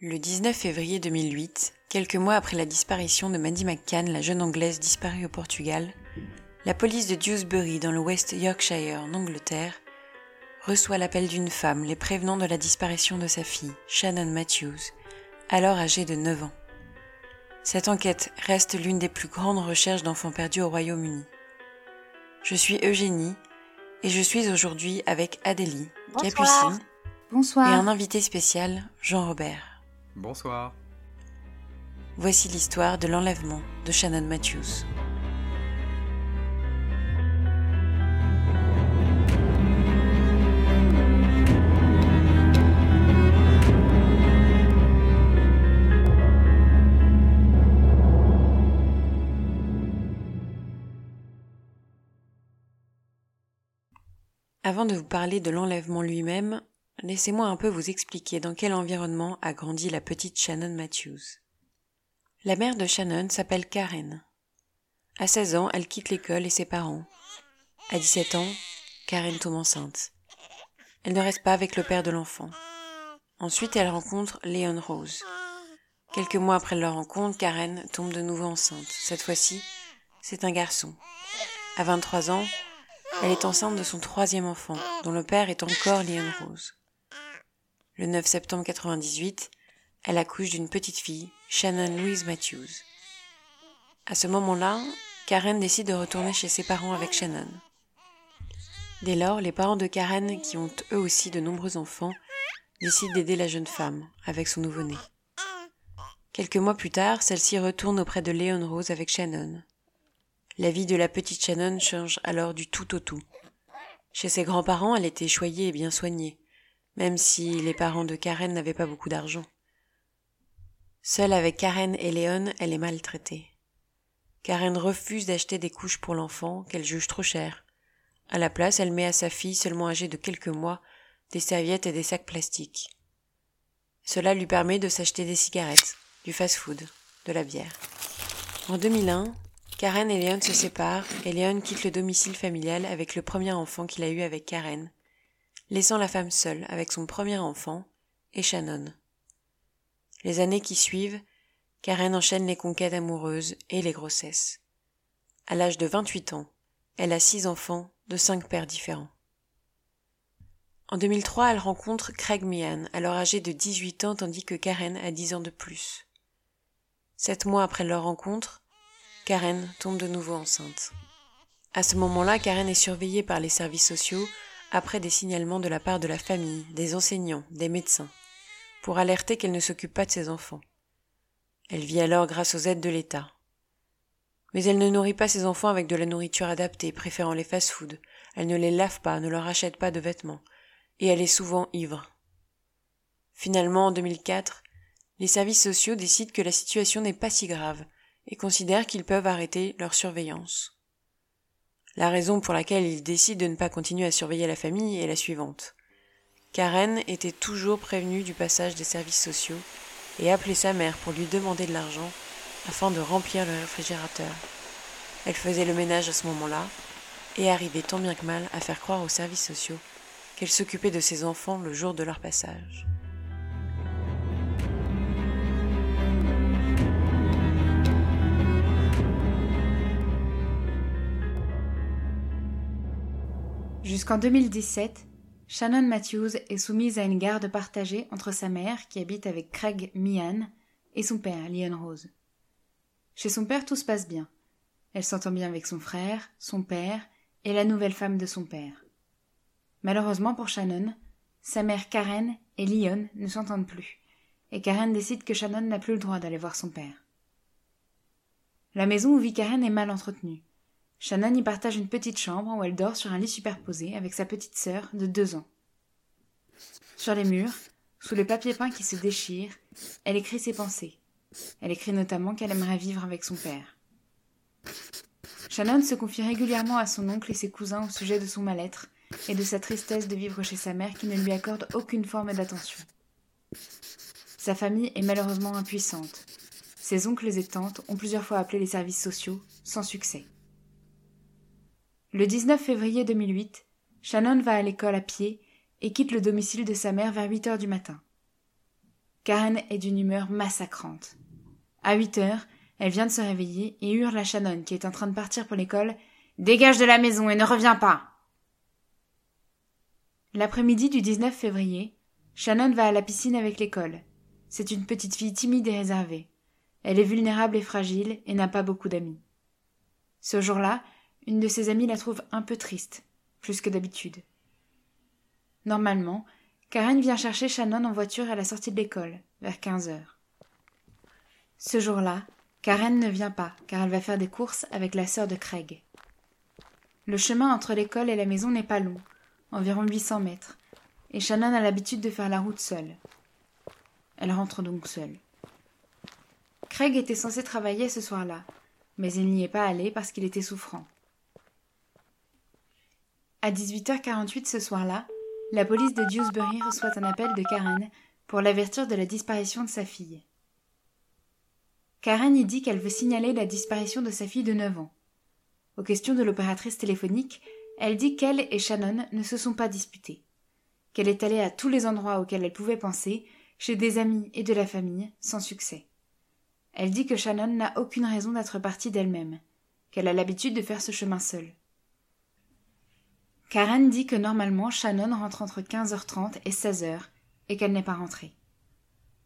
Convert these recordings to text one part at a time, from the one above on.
Le 19 février 2008, quelques mois après la disparition de Maddie McCann, la jeune Anglaise disparue au Portugal, la police de Dewsbury dans le West Yorkshire en Angleterre reçoit l'appel d'une femme les prévenant de la disparition de sa fille, Shannon Matthews, alors âgée de 9 ans. Cette enquête reste l'une des plus grandes recherches d'enfants perdus au Royaume-Uni. Je suis Eugénie et je suis aujourd'hui avec Adélie, Capucine Bonsoir. et un invité spécial, Jean-Robert. Bonsoir. Voici l'histoire de l'enlèvement de Shannon Matthews. Avant de vous parler de l'enlèvement lui-même, laissez-moi un peu vous expliquer dans quel environnement a grandi la petite Shannon Matthews. La mère de Shannon s'appelle Karen. À 16 ans, elle quitte l'école et ses parents. À 17 ans, Karen tombe enceinte. Elle ne reste pas avec le père de l'enfant. Ensuite, elle rencontre Leon Rose. Quelques mois après leur rencontre, Karen tombe de nouveau enceinte. Cette fois-ci, c'est un garçon. À 23 ans, elle est enceinte de son troisième enfant, dont le père est encore Leon Rose. Le 9 septembre 98, elle accouche d'une petite fille, Shannon Louise Matthews. À ce moment-là, Karen décide de retourner chez ses parents avec Shannon. Dès lors, les parents de Karen, qui ont eux aussi de nombreux enfants, décident d'aider la jeune femme avec son nouveau-né. Quelques mois plus tard, celle-ci retourne auprès de Leon Rose avec Shannon. La vie de la petite Shannon change alors du tout au tout. Chez ses grands-parents, elle était choyée et bien soignée, même si les parents de Karen n'avaient pas beaucoup d'argent. Seule avec Karen et Léon, elle est maltraitée. Karen refuse d'acheter des couches pour l'enfant qu'elle juge trop chères. À la place, elle met à sa fille, seulement âgée de quelques mois, des serviettes et des sacs plastiques. Cela lui permet de s'acheter des cigarettes, du fast-food, de la bière. En 2001, Karen et Léon se séparent et Léon quitte le domicile familial avec le premier enfant qu'il a eu avec Karen, laissant la femme seule avec son premier enfant et Shannon. Les années qui suivent, Karen enchaîne les conquêtes amoureuses et les grossesses. À l'âge de 28 ans, elle a six enfants de cinq pères différents. En 2003, elle rencontre Craig Meehan, alors âgé de 18 ans tandis que Karen a 10 ans de plus. Sept mois après leur rencontre, Karen tombe de nouveau enceinte. À ce moment-là, Karen est surveillée par les services sociaux après des signalements de la part de la famille, des enseignants, des médecins, pour alerter qu'elle ne s'occupe pas de ses enfants. Elle vit alors grâce aux aides de l'État. Mais elle ne nourrit pas ses enfants avec de la nourriture adaptée, préférant les fast-foods. Elle ne les lave pas, ne leur achète pas de vêtements. Et elle est souvent ivre. Finalement, en 2004, les services sociaux décident que la situation n'est pas si grave et considèrent qu'ils peuvent arrêter leur surveillance. La raison pour laquelle ils décident de ne pas continuer à surveiller la famille est la suivante. Karen était toujours prévenue du passage des services sociaux et appelait sa mère pour lui demander de l'argent afin de remplir le réfrigérateur. Elle faisait le ménage à ce moment-là et arrivait tant bien que mal à faire croire aux services sociaux qu'elle s'occupait de ses enfants le jour de leur passage. Jusqu'en 2017, Shannon Matthews est soumise à une garde partagée entre sa mère, qui habite avec Craig Meehan, et son père, Leon Rose. Chez son père, tout se passe bien. Elle s'entend bien avec son frère, son père et la nouvelle femme de son père. Malheureusement pour Shannon, sa mère Karen et Leon ne s'entendent plus, et Karen décide que Shannon n'a plus le droit d'aller voir son père. La maison où vit Karen est mal entretenue. Shannon y partage une petite chambre où elle dort sur un lit superposé avec sa petite sœur de deux ans. Sur les murs, sous le papier peint qui se déchire, elle écrit ses pensées. Elle écrit notamment qu'elle aimerait vivre avec son père. Shannon se confie régulièrement à son oncle et ses cousins au sujet de son mal-être et de sa tristesse de vivre chez sa mère qui ne lui accorde aucune forme d'attention. Sa famille est malheureusement impuissante. Ses oncles et tantes ont plusieurs fois appelé les services sociaux, sans succès. Le 19 février 2008, Shannon va à l'école à pied et quitte le domicile de sa mère vers 8 heures du matin. Karen est d'une humeur massacrante. À huit heures, elle vient de se réveiller et hurle à Shannon, qui est en train de partir pour l'école. Dégage de la maison et ne reviens pas. L'après-midi du 19 février, Shannon va à la piscine avec l'école. C'est une petite fille timide et réservée. Elle est vulnérable et fragile et n'a pas beaucoup d'amis. Ce jour-là, une de ses amies la trouve un peu triste, plus que d'habitude. Normalement, Karen vient chercher Shannon en voiture à la sortie de l'école, vers quinze heures. Ce jour-là, Karen ne vient pas, car elle va faire des courses avec la sœur de Craig. Le chemin entre l'école et la maison n'est pas long, environ 800 mètres, et Shannon a l'habitude de faire la route seule. Elle rentre donc seule. Craig était censé travailler ce soir-là, mais il n'y est pas allé parce qu'il était souffrant. À 18h48 ce soir-là, la police de Dewsbury reçoit un appel de Karen pour l'avertir de la disparition de sa fille. Karen y dit qu'elle veut signaler la disparition de sa fille de 9 ans. Aux questions de l'opératrice téléphonique, elle dit qu'elle et Shannon ne se sont pas disputés, qu'elle est allée à tous les endroits auxquels elle pouvait penser, chez des amis et de la famille, sans succès. Elle dit que Shannon n'a aucune raison d'être partie d'elle-même, qu'elle a l'habitude de faire ce chemin seule. Karen dit que normalement Shannon rentre entre 15h30 et 16h et qu'elle n'est pas rentrée.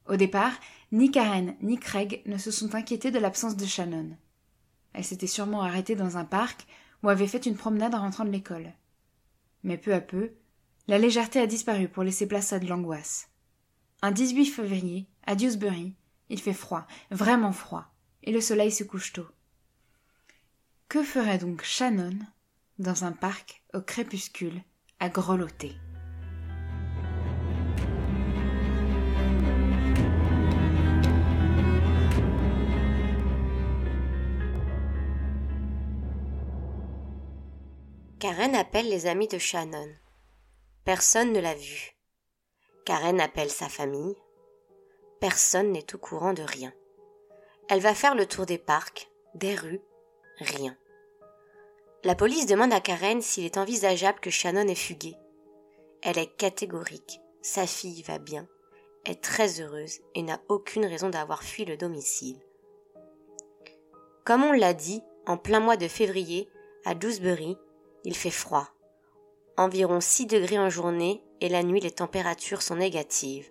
Au départ, ni Karen ni Craig ne se sont inquiétés de l'absence de Shannon. Elle s'était sûrement arrêtée dans un parc ou avait fait une promenade en rentrant de l'école. Mais peu à peu, la légèreté a disparu pour laisser place à de l'angoisse. Un 18 février, à Dewsbury, il fait froid, vraiment froid, et le soleil se couche tôt. Que ferait donc Shannon dans un parc au crépuscule à grelotter. Karen appelle les amis de Shannon. Personne ne l'a vue. Karen appelle sa famille. Personne n'est au courant de rien. Elle va faire le tour des parcs, des rues, rien. La police demande à Karen s'il est envisageable que Shannon ait fugué. Elle est catégorique. Sa fille va bien, est très heureuse et n'a aucune raison d'avoir fui le domicile. Comme on l'a dit, en plein mois de février, à Dewsbury, il fait froid. Environ 6 degrés en journée et la nuit les températures sont négatives.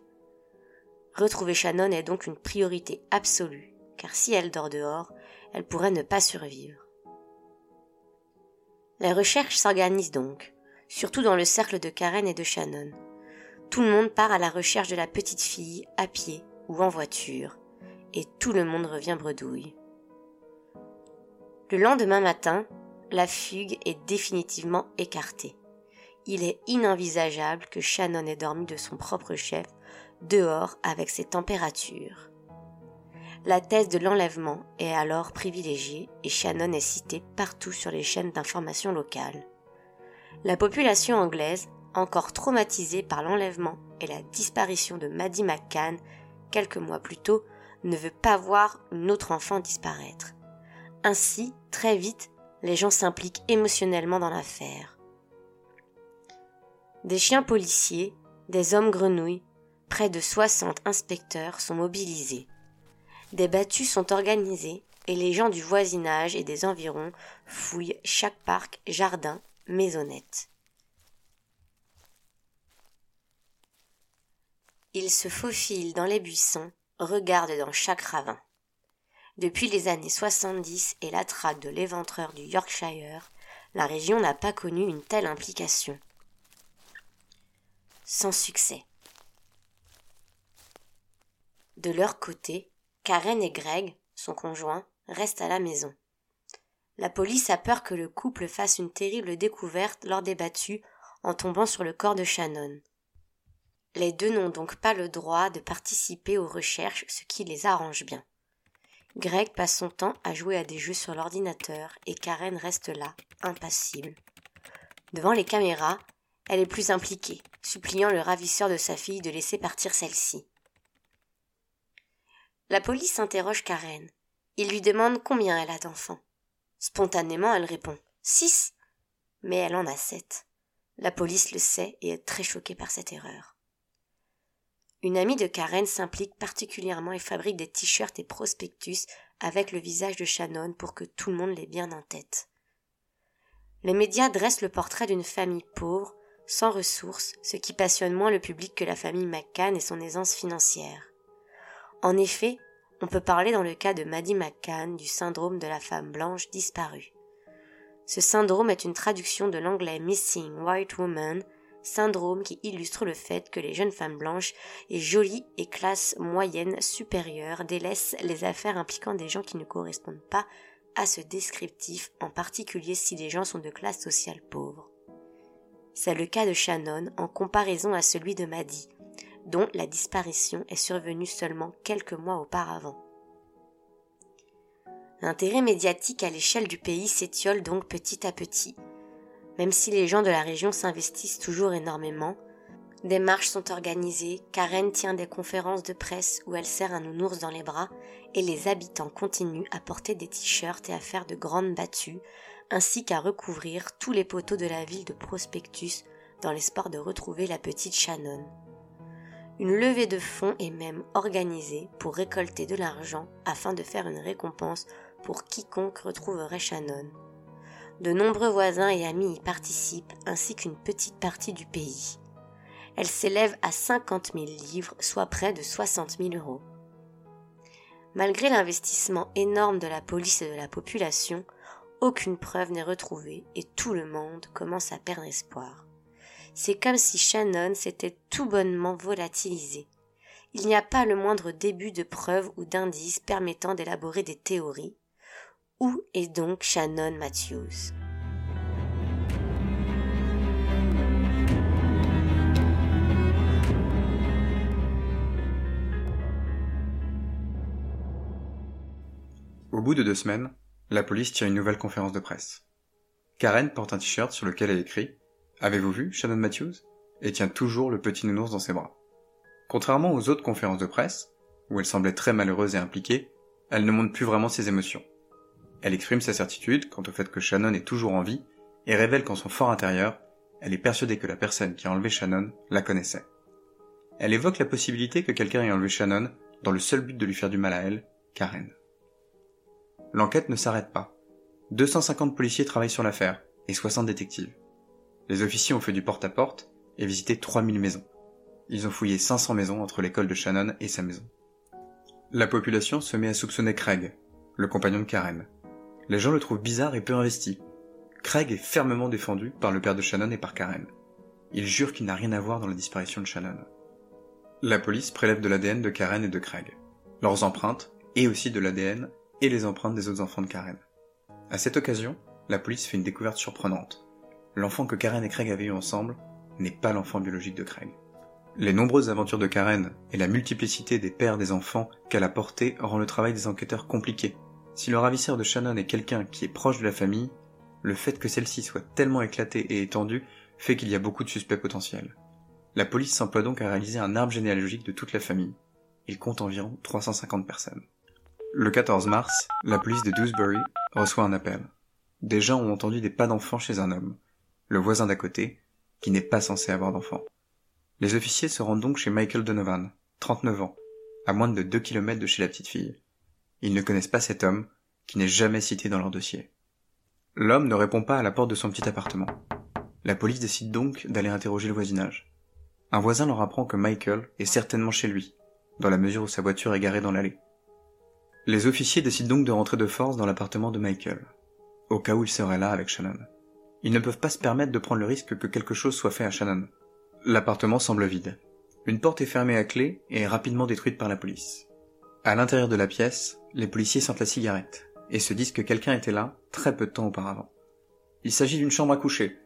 Retrouver Shannon est donc une priorité absolue, car si elle dort dehors, elle pourrait ne pas survivre. La recherche s'organise donc, surtout dans le cercle de Karen et de Shannon. Tout le monde part à la recherche de la petite fille, à pied ou en voiture, et tout le monde revient bredouille. Le lendemain matin, la fugue est définitivement écartée. Il est inenvisageable que Shannon ait dormi de son propre chef dehors avec ses températures. La thèse de l'enlèvement est alors privilégiée et Shannon est citée partout sur les chaînes d'information locales. La population anglaise, encore traumatisée par l'enlèvement et la disparition de Maddie McCann quelques mois plus tôt, ne veut pas voir une autre enfant disparaître. Ainsi, très vite, les gens s'impliquent émotionnellement dans l'affaire. Des chiens policiers, des hommes grenouilles, près de 60 inspecteurs sont mobilisés. Des battues sont organisées et les gens du voisinage et des environs fouillent chaque parc, jardin, maisonnette. Ils se faufilent dans les buissons, regardent dans chaque ravin. Depuis les années 70 et la traque de l'éventreur du Yorkshire, la région n'a pas connu une telle implication. Sans succès. De leur côté, Karen et Greg, son conjoint, restent à la maison. La police a peur que le couple fasse une terrible découverte lors des battues en tombant sur le corps de Shannon. Les deux n'ont donc pas le droit de participer aux recherches, ce qui les arrange bien. Greg passe son temps à jouer à des jeux sur l'ordinateur et Karen reste là, impassible. Devant les caméras, elle est plus impliquée, suppliant le ravisseur de sa fille de laisser partir celle-ci. La police interroge Karen. Il lui demande combien elle a d'enfants. Spontanément, elle répond six. Mais elle en a sept. La police le sait et est très choquée par cette erreur. Une amie de Karen s'implique particulièrement et fabrique des t-shirts et prospectus avec le visage de Shannon pour que tout le monde l'ait bien en tête. Les médias dressent le portrait d'une famille pauvre, sans ressources, ce qui passionne moins le public que la famille McCann et son aisance financière. En effet, on peut parler dans le cas de Maddie McCann du syndrome de la femme blanche disparue. Ce syndrome est une traduction de l'anglais Missing White Woman, syndrome qui illustre le fait que les jeunes femmes blanches et jolies et classe moyenne supérieure délaissent les affaires impliquant des gens qui ne correspondent pas à ce descriptif, en particulier si les gens sont de classe sociale pauvre. C'est le cas de Shannon en comparaison à celui de Maddie, dont la disparition est survenue seulement quelques mois auparavant. L'intérêt médiatique à l'échelle du pays s'étiole donc petit à petit. Même si les gens de la région s'investissent toujours énormément, des marches sont organisées, Karen tient des conférences de presse où elle serre un nounours dans les bras, et les habitants continuent à porter des t-shirts et à faire de grandes battues, ainsi qu'à recouvrir tous les poteaux de la ville de prospectus dans l'espoir de retrouver la petite Shannon. Une levée de fonds est même organisée pour récolter de l'argent afin de faire une récompense pour quiconque retrouverait Shannon. De nombreux voisins et amis y participent ainsi qu'une petite partie du pays elle s'élève à 50 000 livres, soit près de 60 000 euros. Malgré l'investissement énorme de la police et de la population, aucune preuve n'est retrouvée et tout le monde commence à perdre espoir. C'est comme si Shannon s'était tout bonnement volatilisé. Il n'y a pas le moindre début de preuve ou d'indice permettant d'élaborer des théories. Où est donc Shannon Matthews? Au bout de deux semaines, la police tient une nouvelle conférence de presse. Karen porte un t-shirt sur lequel elle écrit Avez-vous vu Shannon Matthews? Et tient toujours le petit nounours dans ses bras. Contrairement aux autres conférences de presse, où elle semblait très malheureuse et impliquée, elle ne montre plus vraiment ses émotions. Elle exprime sa certitude quant au fait que Shannon est toujours en vie et révèle qu'en son fort intérieur, elle est persuadée que la personne qui a enlevé Shannon la connaissait. Elle évoque la possibilité que quelqu'un ait enlevé Shannon dans le seul but de lui faire du mal à elle, Karen. L'enquête ne s'arrête pas. 250 policiers travaillent sur l'affaire, et 60 détectives. Les officiers ont fait du porte-à-porte et visité 3000 maisons. Ils ont fouillé 500 maisons entre l'école de Shannon et sa maison. La population se met à soupçonner Craig, le compagnon de Karen. Les gens le trouvent bizarre et peu investi. Craig est fermement défendu par le père de Shannon et par Karen. Il jure qu'il n'a rien à voir dans la disparition de Shannon. La police prélève de l'ADN de Karen et de Craig, leurs empreintes et aussi de l'ADN et les empreintes des autres enfants de Karen. À cette occasion, la police fait une découverte surprenante. L'enfant que Karen et Craig avaient eu ensemble n'est pas l'enfant biologique de Craig. Les nombreuses aventures de Karen et la multiplicité des pères des enfants qu'elle a portés rend le travail des enquêteurs compliqué. Si le ravisseur de Shannon est quelqu'un qui est proche de la famille, le fait que celle-ci soit tellement éclatée et étendue fait qu'il y a beaucoup de suspects potentiels. La police s'emploie donc à réaliser un arbre généalogique de toute la famille. Il compte environ 350 personnes. Le 14 mars, la police de Dewsbury reçoit un appel. Des gens ont entendu des pas d'enfants chez un homme, le voisin d'à côté, qui n'est pas censé avoir d'enfants. Les officiers se rendent donc chez Michael Donovan, 39 ans, à moins de 2 kilomètres de chez la petite fille. Ils ne connaissent pas cet homme, qui n'est jamais cité dans leur dossier. L'homme ne répond pas à la porte de son petit appartement. La police décide donc d'aller interroger le voisinage. Un voisin leur apprend que Michael est certainement chez lui, dans la mesure où sa voiture est garée dans l'allée. Les officiers décident donc de rentrer de force dans l'appartement de Michael, au cas où il serait là avec Shannon. Ils ne peuvent pas se permettre de prendre le risque que quelque chose soit fait à Shannon. L'appartement semble vide. Une porte est fermée à clé et est rapidement détruite par la police. À l'intérieur de la pièce, les policiers sentent la cigarette et se disent que quelqu'un était là très peu de temps auparavant. Il s'agit d'une chambre à coucher.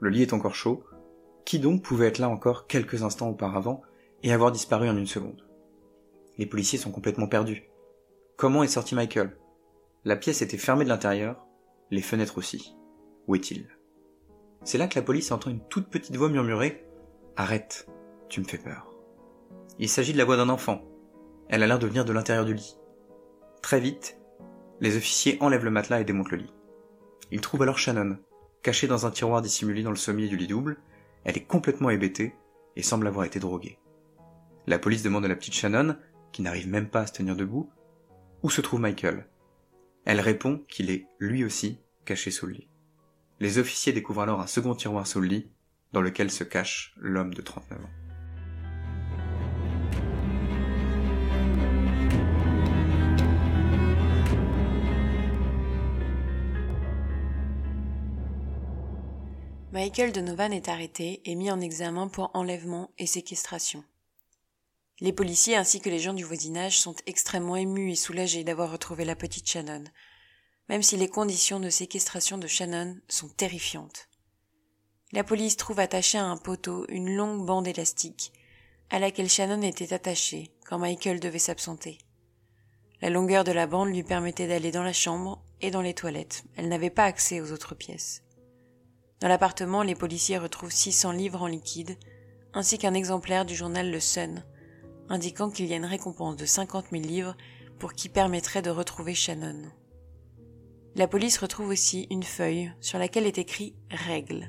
Le lit est encore chaud. Qui donc pouvait être là encore quelques instants auparavant et avoir disparu en une seconde? Les policiers sont complètement perdus. Comment est sorti Michael? La pièce était fermée de l'intérieur, les fenêtres aussi. Où est-il? C'est là que la police entend une toute petite voix murmurer Arrête, tu me fais peur. Il s'agit de la voix d'un enfant. Elle a l'air de venir de l'intérieur du lit. Très vite, les officiers enlèvent le matelas et démontent le lit. Ils trouvent alors Shannon, cachée dans un tiroir dissimulé dans le sommier du lit double. Elle est complètement hébétée et semble avoir été droguée. La police demande à la petite Shannon, qui n'arrive même pas à se tenir debout, où se trouve Michael? Elle répond qu'il est, lui aussi, caché sous le lit. Les officiers découvrent alors un second tiroir sous le lit, dans lequel se cache l'homme de 39 ans. Michael Donovan est arrêté et mis en examen pour enlèvement et séquestration. Les policiers ainsi que les gens du voisinage sont extrêmement émus et soulagés d'avoir retrouvé la petite Shannon, même si les conditions de séquestration de Shannon sont terrifiantes. La police trouve attachée à un poteau une longue bande élastique, à laquelle Shannon était attachée quand Michael devait s'absenter. La longueur de la bande lui permettait d'aller dans la chambre et dans les toilettes. Elle n'avait pas accès aux autres pièces. Dans l'appartement, les policiers retrouvent 600 livres en liquide, ainsi qu'un exemplaire du journal Le Sun, indiquant qu'il y a une récompense de 50 000 livres pour qui permettrait de retrouver Shannon. La police retrouve aussi une feuille sur laquelle est écrit Règles.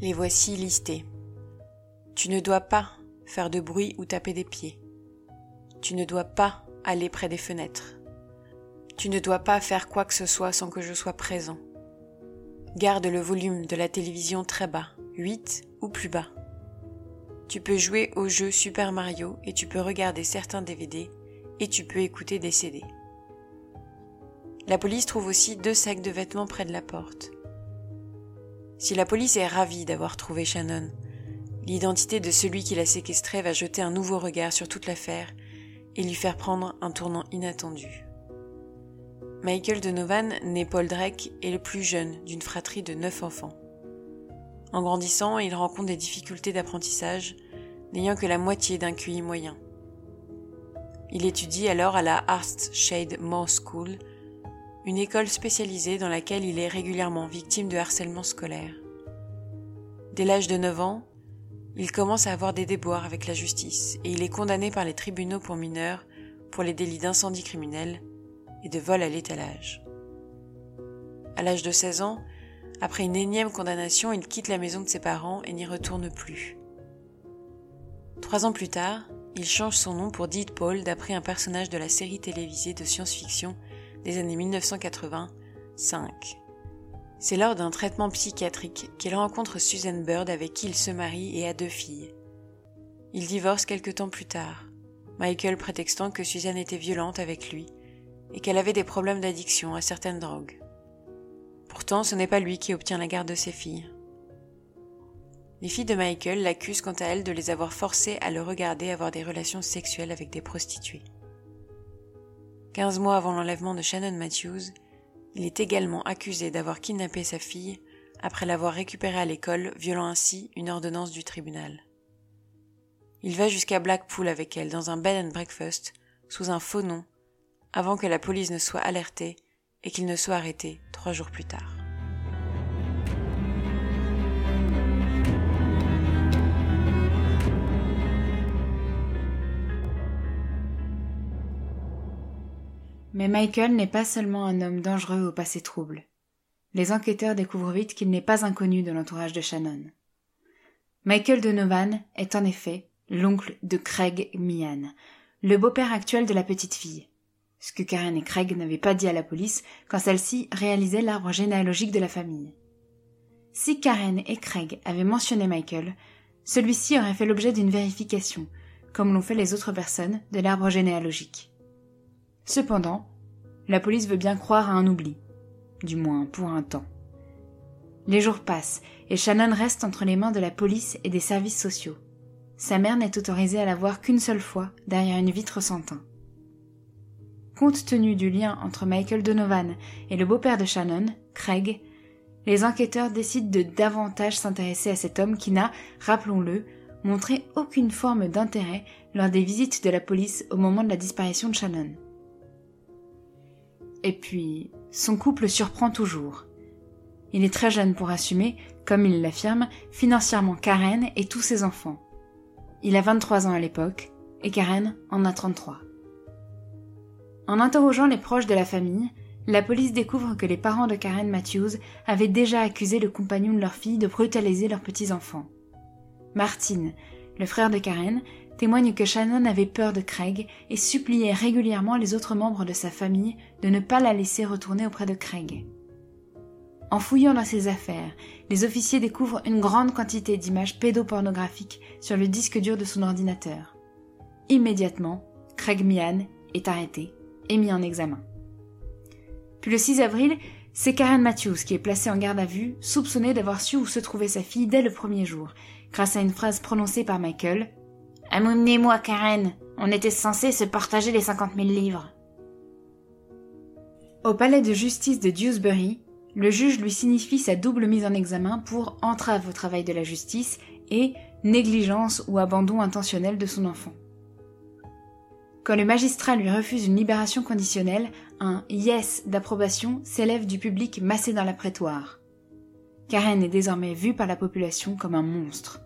Les voici listées. Tu ne dois pas faire de bruit ou taper des pieds. Tu ne dois pas aller près des fenêtres. Tu ne dois pas faire quoi que ce soit sans que je sois présent. Garde le volume de la télévision très bas, 8 ou plus bas. Tu peux jouer au jeu Super Mario et tu peux regarder certains DVD et tu peux écouter des CD. La police trouve aussi deux sacs de vêtements près de la porte. Si la police est ravie d'avoir trouvé Shannon, l'identité de celui qui l'a séquestré va jeter un nouveau regard sur toute l'affaire et lui faire prendre un tournant inattendu. Michael Donovan, né Paul Drake, est le plus jeune d'une fratrie de neuf enfants. En grandissant, il rencontre des difficultés d'apprentissage, n'ayant que la moitié d'un QI moyen. Il étudie alors à la Arst Shade Moore School, une école spécialisée dans laquelle il est régulièrement victime de harcèlement scolaire. Dès l'âge de 9 ans, il commence à avoir des déboires avec la justice et il est condamné par les tribunaux pour mineurs pour les délits d'incendie criminel et de vol à l'étalage. À l'âge de 16 ans, après une énième condamnation, il quitte la maison de ses parents et n'y retourne plus. Trois ans plus tard, il change son nom pour Deed Paul d'après un personnage de la série télévisée de science-fiction des années 1985. C'est lors d'un traitement psychiatrique qu'il rencontre Susan Bird avec qui il se marie et a deux filles. Il divorce quelque temps plus tard, Michael prétextant que Susan était violente avec lui et qu'elle avait des problèmes d'addiction à certaines drogues. Pourtant, ce n'est pas lui qui obtient la garde de ses filles. Les filles de Michael l'accusent quant à elles de les avoir forcées à le regarder avoir des relations sexuelles avec des prostituées. Quinze mois avant l'enlèvement de Shannon Matthews, il est également accusé d'avoir kidnappé sa fille après l'avoir récupérée à l'école, violant ainsi une ordonnance du tribunal. Il va jusqu'à Blackpool avec elle dans un bed and breakfast sous un faux nom avant que la police ne soit alertée et qu'il ne soit arrêté trois jours plus tard. Mais Michael n'est pas seulement un homme dangereux au passé trouble. Les enquêteurs découvrent vite qu'il n'est pas inconnu de l'entourage de Shannon. Michael Donovan est en effet l'oncle de Craig Meehan, le beau-père actuel de la petite fille ce que Karen et Craig n'avaient pas dit à la police quand celle-ci réalisait l'arbre généalogique de la famille. Si Karen et Craig avaient mentionné Michael, celui-ci aurait fait l'objet d'une vérification, comme l'ont fait les autres personnes de l'arbre généalogique. Cependant, la police veut bien croire à un oubli, du moins pour un temps. Les jours passent et Shannon reste entre les mains de la police et des services sociaux. Sa mère n'est autorisée à la voir qu'une seule fois derrière une vitre sans teint. Compte tenu du lien entre Michael Donovan et le beau-père de Shannon, Craig, les enquêteurs décident de davantage s'intéresser à cet homme qui n'a, rappelons-le, montré aucune forme d'intérêt lors des visites de la police au moment de la disparition de Shannon. Et puis, son couple surprend toujours. Il est très jeune pour assumer, comme il l'affirme, financièrement Karen et tous ses enfants. Il a 23 ans à l'époque, et Karen en a 33. En interrogeant les proches de la famille, la police découvre que les parents de Karen Matthews avaient déjà accusé le compagnon de leur fille de brutaliser leurs petits-enfants. Martin, le frère de Karen, témoigne que Shannon avait peur de Craig et suppliait régulièrement les autres membres de sa famille de ne pas la laisser retourner auprès de Craig. En fouillant dans ses affaires, les officiers découvrent une grande quantité d'images pédopornographiques sur le disque dur de son ordinateur. Immédiatement, Craig Mian est arrêté et mis en examen. Puis le 6 avril, c'est Karen Matthews qui est placée en garde à vue, soupçonnée d'avoir su où se trouvait sa fille dès le premier jour, grâce à une phrase prononcée par Michael. Amenez-moi, Karen. On était censé se partager les cinquante mille livres. Au palais de justice de Dewsbury, le juge lui signifie sa double mise en examen pour entrave au travail de la justice et négligence ou abandon intentionnel de son enfant. Quand le magistrat lui refuse une libération conditionnelle, un yes d'approbation s'élève du public massé dans la prétoire. Karen est désormais vue par la population comme un monstre.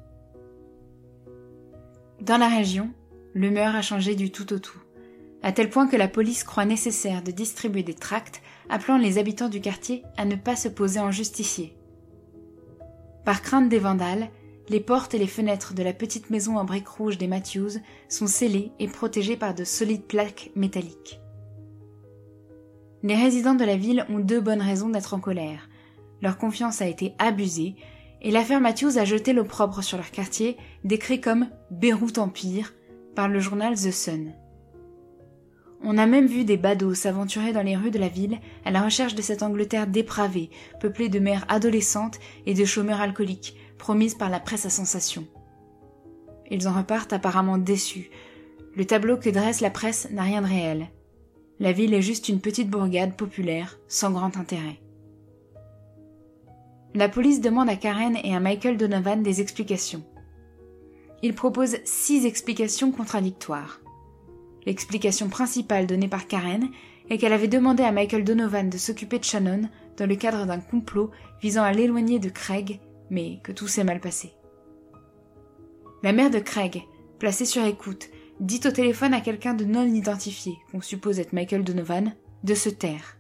Dans la région, l'humeur a changé du tout au tout, à tel point que la police croit nécessaire de distribuer des tracts appelant les habitants du quartier à ne pas se poser en justicier. Par crainte des vandales, les portes et les fenêtres de la petite maison en briques rouges des Matthews sont scellées et protégées par de solides plaques métalliques. Les résidents de la ville ont deux bonnes raisons d'être en colère. Leur confiance a été abusée, et l'affaire Matthews a jeté l'opprobre sur leur quartier, décrit comme Beyrouth Empire par le journal The Sun. On a même vu des badauds s'aventurer dans les rues de la ville à la recherche de cette Angleterre dépravée, peuplée de mères adolescentes et de chômeurs alcooliques, promise par la presse à sensation. Ils en repartent apparemment déçus. Le tableau que dresse la presse n'a rien de réel. La ville est juste une petite bourgade populaire, sans grand intérêt. La police demande à Karen et à Michael Donovan des explications. Ils proposent six explications contradictoires. L'explication principale donnée par Karen est qu'elle avait demandé à Michael Donovan de s'occuper de Shannon dans le cadre d'un complot visant à l'éloigner de Craig, mais que tout s'est mal passé. La mère de Craig, placée sur écoute, dit au téléphone à quelqu'un de non identifié, qu'on suppose être Michael Donovan, de se taire.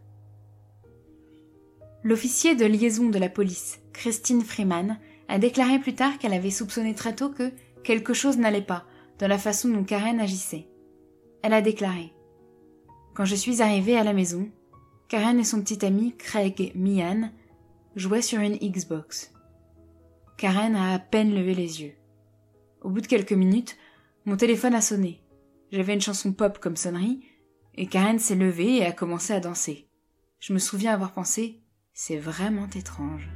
L'officier de liaison de la police, Christine Freeman, a déclaré plus tard qu'elle avait soupçonné très tôt que quelque chose n'allait pas dans la façon dont Karen agissait. Elle a déclaré Quand je suis arrivée à la maison, Karen et son petit ami Craig Mian jouaient sur une Xbox. Karen a à peine levé les yeux. Au bout de quelques minutes, mon téléphone a sonné. J'avais une chanson pop comme sonnerie, et Karen s'est levée et a commencé à danser. Je me souviens avoir pensé C'est vraiment étrange.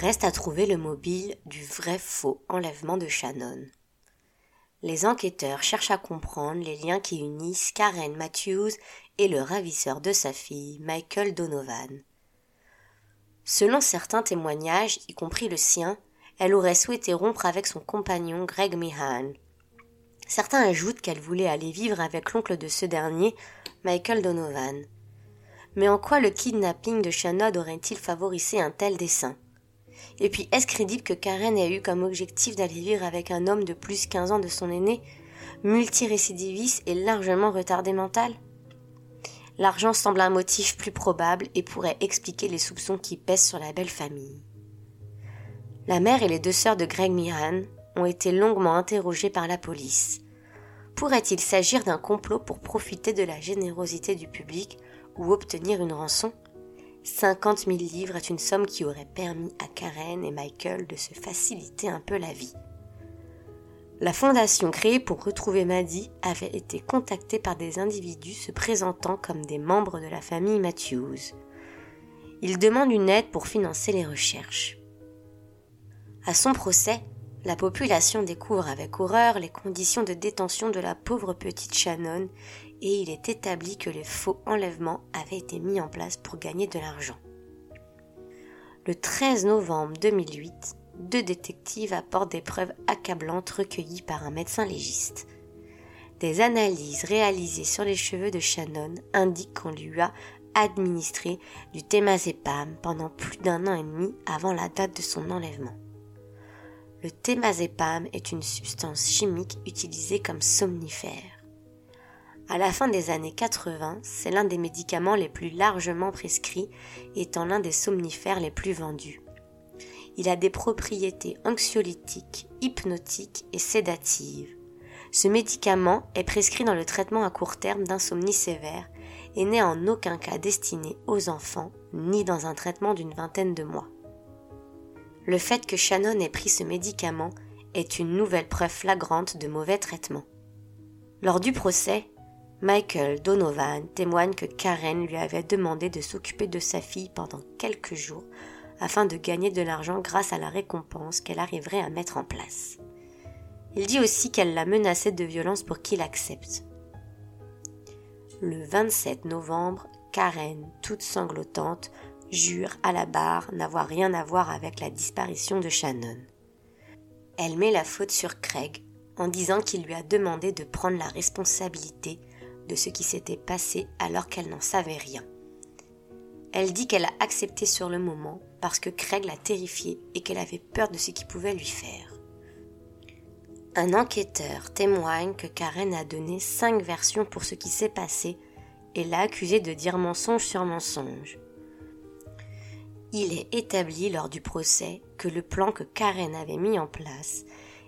Reste à trouver le mobile du vrai faux enlèvement de Shannon. Les enquêteurs cherchent à comprendre les liens qui unissent Karen Matthews et le ravisseur de sa fille, Michael Donovan. Selon certains témoignages, y compris le sien, elle aurait souhaité rompre avec son compagnon Greg Meehan. Certains ajoutent qu'elle voulait aller vivre avec l'oncle de ce dernier, Michael Donovan. Mais en quoi le kidnapping de Shannon aurait-il favorisé un tel dessein et puis, est-ce crédible que Karen ait eu comme objectif d'aller vivre avec un homme de plus 15 ans de son aîné, multirécidiviste et largement retardé mental? L'argent semble un motif plus probable et pourrait expliquer les soupçons qui pèsent sur la belle famille. La mère et les deux sœurs de Greg Miran ont été longuement interrogées par la police. Pourrait-il s'agir d'un complot pour profiter de la générosité du public ou obtenir une rançon? Cinquante mille livres est une somme qui aurait permis à Karen et Michael de se faciliter un peu la vie. La fondation créée pour retrouver Maddie avait été contactée par des individus se présentant comme des membres de la famille Matthews. Ils demandent une aide pour financer les recherches. À son procès, la population découvre avec horreur les conditions de détention de la pauvre petite Shannon et il est établi que les faux enlèvements avaient été mis en place pour gagner de l'argent. Le 13 novembre 2008, deux détectives apportent des preuves accablantes recueillies par un médecin légiste. Des analyses réalisées sur les cheveux de Shannon indiquent qu'on lui a administré du thémazépam pendant plus d'un an et demi avant la date de son enlèvement. Le thémazépam est une substance chimique utilisée comme somnifère. À la fin des années 80, c'est l'un des médicaments les plus largement prescrits, étant l'un des somnifères les plus vendus. Il a des propriétés anxiolytiques, hypnotiques et sédatives. Ce médicament est prescrit dans le traitement à court terme d'insomnie sévère et n'est en aucun cas destiné aux enfants, ni dans un traitement d'une vingtaine de mois. Le fait que Shannon ait pris ce médicament est une nouvelle preuve flagrante de mauvais traitement. Lors du procès, Michael Donovan témoigne que Karen lui avait demandé de s'occuper de sa fille pendant quelques jours afin de gagner de l'argent grâce à la récompense qu'elle arriverait à mettre en place. Il dit aussi qu'elle l'a menacé de violence pour qu'il accepte. Le 27 novembre, Karen, toute sanglotante, jure à la barre n'avoir rien à voir avec la disparition de Shannon. Elle met la faute sur Craig en disant qu'il lui a demandé de prendre la responsabilité de ce qui s'était passé alors qu'elle n'en savait rien. Elle dit qu'elle a accepté sur le moment parce que Craig l'a terrifiée et qu'elle avait peur de ce qu'il pouvait lui faire. Un enquêteur témoigne que Karen a donné cinq versions pour ce qui s'est passé et l'a accusée de dire mensonge sur mensonge. Il est établi lors du procès que le plan que Karen avait mis en place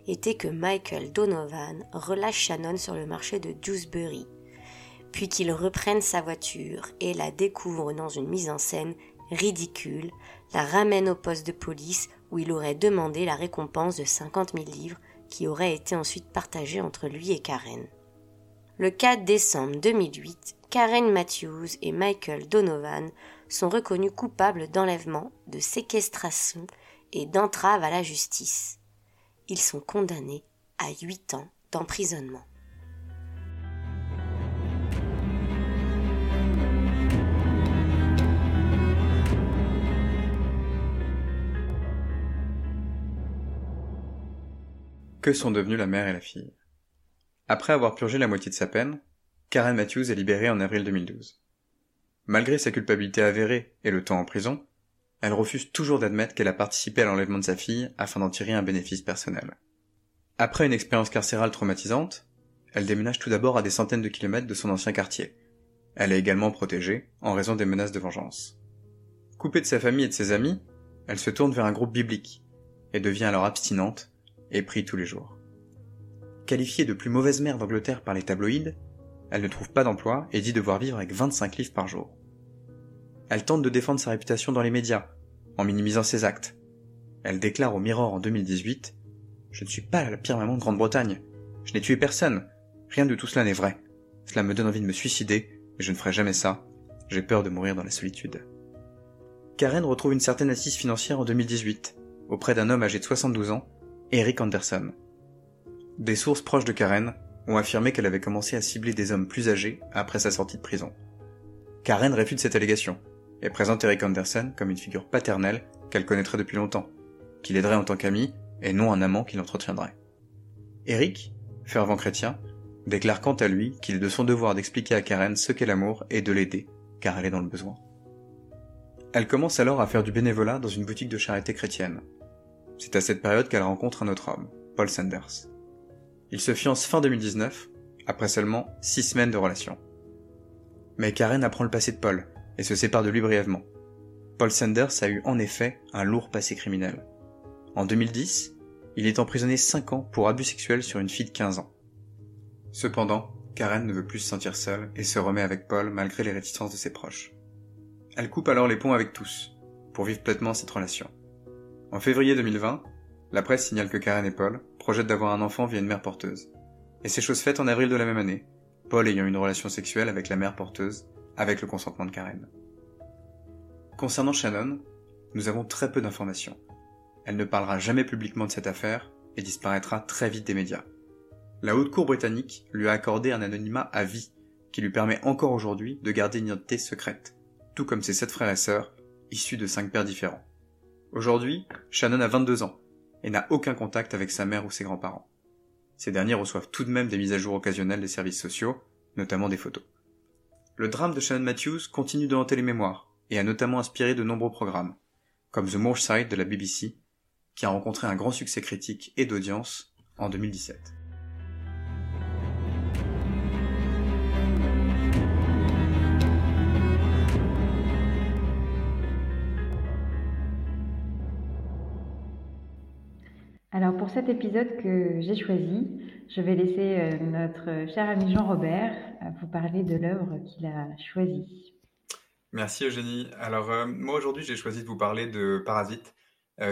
était que Michael Donovan relâche Shannon sur le marché de Dewsbury puis qu'il reprenne sa voiture et la découvre dans une mise en scène ridicule, la ramène au poste de police où il aurait demandé la récompense de 50 000 livres qui aurait été ensuite partagée entre lui et Karen. Le 4 décembre 2008, Karen Matthews et Michael Donovan sont reconnus coupables d'enlèvement, de séquestration et d'entrave à la justice. Ils sont condamnés à 8 ans d'emprisonnement. Que sont devenus la mère et la fille? Après avoir purgé la moitié de sa peine, Karen Matthews est libérée en avril 2012. Malgré sa culpabilité avérée et le temps en prison, elle refuse toujours d'admettre qu'elle a participé à l'enlèvement de sa fille afin d'en tirer un bénéfice personnel. Après une expérience carcérale traumatisante, elle déménage tout d'abord à des centaines de kilomètres de son ancien quartier. Elle est également protégée en raison des menaces de vengeance. Coupée de sa famille et de ses amis, elle se tourne vers un groupe biblique et devient alors abstinente et prie tous les jours. Qualifiée de plus mauvaise mère d'Angleterre par les tabloïds, elle ne trouve pas d'emploi et dit devoir vivre avec 25 livres par jour. Elle tente de défendre sa réputation dans les médias, en minimisant ses actes. Elle déclare au Mirror en 2018 Je ne suis pas la pire maman de Grande-Bretagne. Je n'ai tué personne. Rien de tout cela n'est vrai. Cela me donne envie de me suicider, mais je ne ferai jamais ça. J'ai peur de mourir dans la solitude. Karen retrouve une certaine assise financière en 2018, auprès d'un homme âgé de 72 ans, Eric Anderson. Des sources proches de Karen ont affirmé qu'elle avait commencé à cibler des hommes plus âgés après sa sortie de prison. Karen réfute cette allégation et présente Eric Anderson comme une figure paternelle qu'elle connaîtrait depuis longtemps, qu'il aiderait en tant qu'ami et non un amant qui l'entretiendrait. Eric, fervent chrétien, déclare quant à lui qu'il est de son devoir d'expliquer à Karen ce qu'est l'amour et de l'aider, car elle est dans le besoin. Elle commence alors à faire du bénévolat dans une boutique de charité chrétienne, c'est à cette période qu'elle rencontre un autre homme, Paul Sanders. Ils se fiancent fin 2019, après seulement six semaines de relation. Mais Karen apprend le passé de Paul et se sépare de lui brièvement. Paul Sanders a eu en effet un lourd passé criminel. En 2010, il est emprisonné 5 ans pour abus sexuels sur une fille de 15 ans. Cependant, Karen ne veut plus se sentir seule et se remet avec Paul malgré les réticences de ses proches. Elle coupe alors les ponts avec tous, pour vivre pleinement cette relation. En février 2020, la presse signale que Karen et Paul projettent d'avoir un enfant via une mère porteuse. Et c'est chose faite en avril de la même année, Paul ayant une relation sexuelle avec la mère porteuse, avec le consentement de Karen. Concernant Shannon, nous avons très peu d'informations. Elle ne parlera jamais publiquement de cette affaire et disparaîtra très vite des médias. La haute cour britannique lui a accordé un anonymat à vie qui lui permet encore aujourd'hui de garder une identité secrète, tout comme ses sept frères et sœurs, issus de cinq pères différents. Aujourd'hui, Shannon a 22 ans et n'a aucun contact avec sa mère ou ses grands-parents. Ces derniers reçoivent tout de même des mises à jour occasionnelles des services sociaux, notamment des photos. Le drame de Shannon Matthews continue de hanter les mémoires et a notamment inspiré de nombreux programmes, comme The Moorside de la BBC, qui a rencontré un grand succès critique et d'audience en 2017. Cet épisode que j'ai choisi, je vais laisser euh, notre cher ami Jean-Robert euh, vous parler de l'œuvre qu'il a choisie. Merci Eugénie. Alors euh, moi aujourd'hui j'ai choisi de vous parler de Parasite,